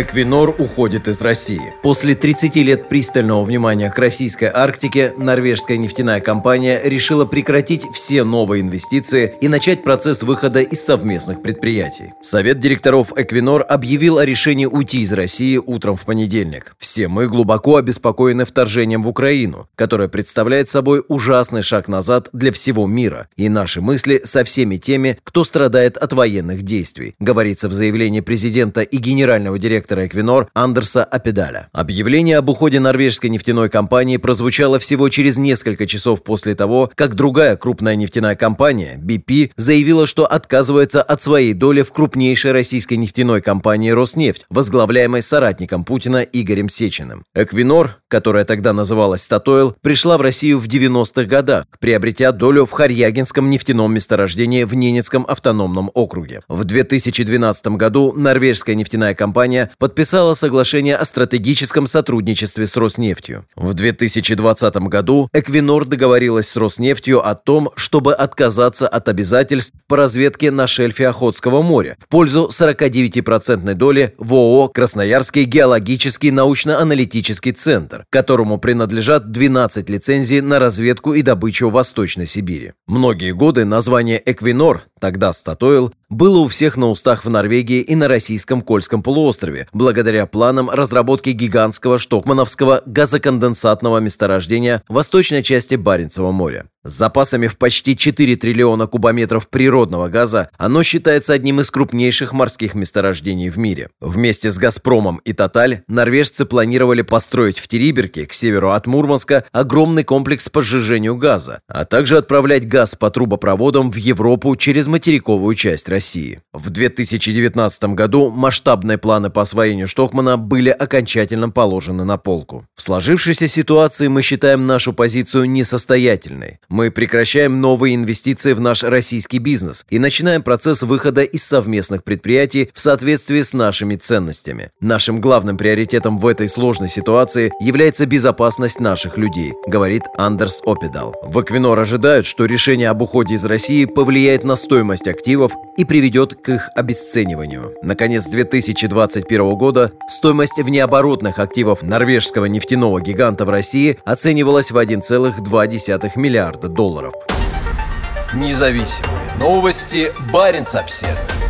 Эквинор уходит из России. После 30 лет пристального внимания к российской Арктике, норвежская нефтяная компания решила прекратить все новые инвестиции и начать процесс выхода из совместных предприятий. Совет директоров Эквинор объявил о решении уйти из России утром в понедельник. Все мы глубоко обеспокоены вторжением в Украину, которое представляет собой ужасный шаг назад для всего мира, и наши мысли со всеми теми, кто страдает от военных действий, говорится в заявлении президента и генерального директора директора Эквинор Андерса Апедаля. Объявление об уходе норвежской нефтяной компании прозвучало всего через несколько часов после того, как другая крупная нефтяная компания, BP, заявила, что отказывается от своей доли в крупнейшей российской нефтяной компании «Роснефть», возглавляемой соратником Путина Игорем Сечиным. Эквинор, которая тогда называлась «Статойл», пришла в Россию в 90-х годах, приобретя долю в Харьягинском нефтяном месторождении в Ненецком автономном округе. В 2012 году норвежская нефтяная компания подписала соглашение о стратегическом сотрудничестве с Роснефтью. В 2020 году Эквинор договорилась с Роснефтью о том, чтобы отказаться от обязательств по разведке на шельфе Охотского моря в пользу 49% доли в ООО «Красноярский геологический научно-аналитический центр», которому принадлежат 12 лицензий на разведку и добычу в Восточной Сибири. Многие годы название «Эквинор», тогда «Статойл», было у всех на устах в Норвегии и на российском Кольском полуострове, благодаря планам разработки гигантского штокмановского газоконденсатного месторождения в восточной части Баренцева моря. С запасами в почти 4 триллиона кубометров природного газа оно считается одним из крупнейших морских месторождений в мире. Вместе с «Газпромом» и «Тоталь» норвежцы планировали построить в Териберке, к северу от Мурманска, огромный комплекс по сжижению газа, а также отправлять газ по трубопроводам в Европу через материковую часть России. В 2019 году масштабные планы по освоению Штокмана были окончательно положены на полку. В сложившейся ситуации мы считаем нашу позицию несостоятельной. Мы прекращаем новые инвестиции в наш российский бизнес и начинаем процесс выхода из совместных предприятий в соответствии с нашими ценностями. Нашим главным приоритетом в этой сложной ситуации является безопасность наших людей, говорит Андерс Опедал. В Эквинор ожидают, что решение об уходе из России повлияет на стоимость активов и приведет к их обесцениванию. Наконец 2021 года стоимость внеоборотных активов норвежского нефтяного гиганта в России оценивалась в 1,2 миллиарда долларов. Независимые новости. Барин обседный.